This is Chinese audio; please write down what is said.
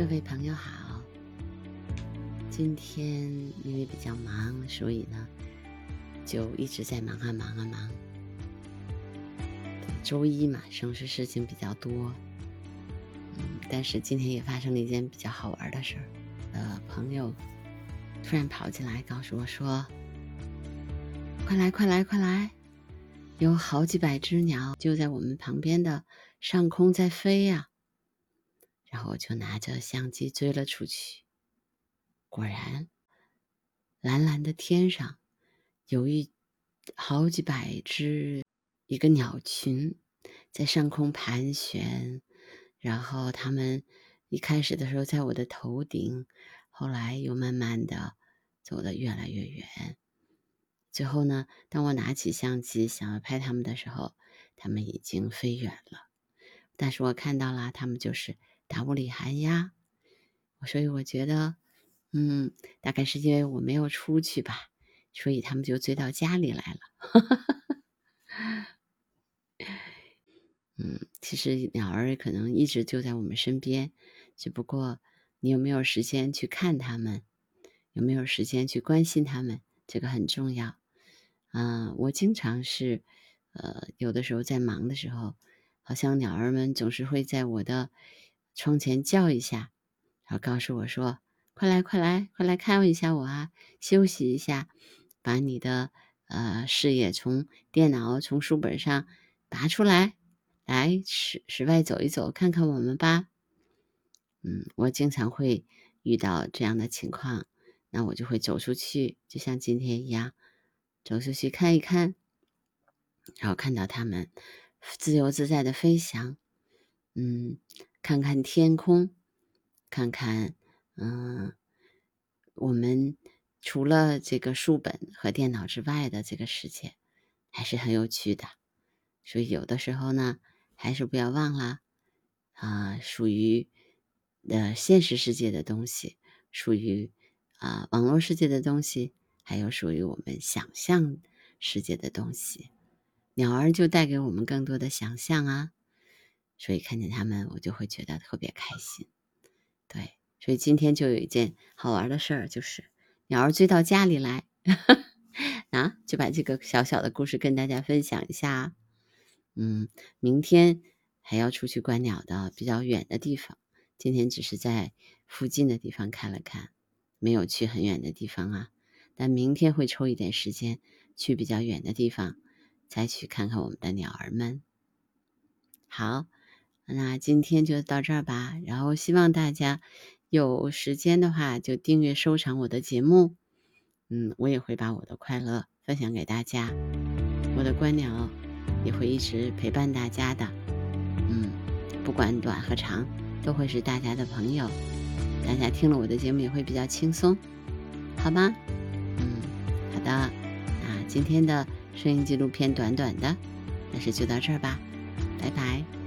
各位朋友好，今天因为比较忙，所以呢，就一直在忙啊忙啊忙。周一嘛，省事事情比较多，嗯，但是今天也发生了一件比较好玩的事儿。呃，朋友突然跑进来告诉我说：“快来快来快来，有好几百只鸟就在我们旁边的上空在飞呀！”然后我就拿着相机追了出去，果然，蓝蓝的天上有一好几百只一个鸟群在上空盘旋，然后它们一开始的时候在我的头顶，后来又慢慢的走得越来越远，最后呢，当我拿起相机想要拍它们的时候，它们已经飞远了，但是我看到了，它们就是。达乌里寒鸦，所以我觉得，嗯，大概是因为我没有出去吧，所以他们就追到家里来了。嗯，其实鸟儿可能一直就在我们身边，只不过你有没有时间去看它们，有没有时间去关心它们，这个很重要。嗯，我经常是，呃，有的时候在忙的时候，好像鸟儿们总是会在我的。窗前叫一下，然后告诉我说：“快来，快来，快来看一下我啊！休息一下，把你的呃视野从电脑、从书本上拔出来，来室室外走一走，看看我们吧。”嗯，我经常会遇到这样的情况，那我就会走出去，就像今天一样，走出去看一看，然后看到它们自由自在的飞翔，嗯。看看天空，看看，嗯，我们除了这个书本和电脑之外的这个世界，还是很有趣的。所以有的时候呢，还是不要忘了，啊，属于呃现实世界的东西，属于啊网络世界的东西，还有属于我们想象世界的东西。鸟儿就带给我们更多的想象啊。所以看见他们，我就会觉得特别开心。对，所以今天就有一件好玩的事儿，就是鸟儿追到家里来，啊，就把这个小小的故事跟大家分享一下。嗯，明天还要出去观鸟的，比较远的地方。今天只是在附近的地方看了看，没有去很远的地方啊。但明天会抽一点时间去比较远的地方，再去看看我们的鸟儿们。好。那今天就到这儿吧，然后希望大家有时间的话就订阅收藏我的节目，嗯，我也会把我的快乐分享给大家，我的观鸟也会一直陪伴大家的，嗯，不管短和长，都会是大家的朋友，大家听了我的节目也会比较轻松，好吗？嗯，好的，那今天的声音纪录片短短的，但是就到这儿吧，拜拜。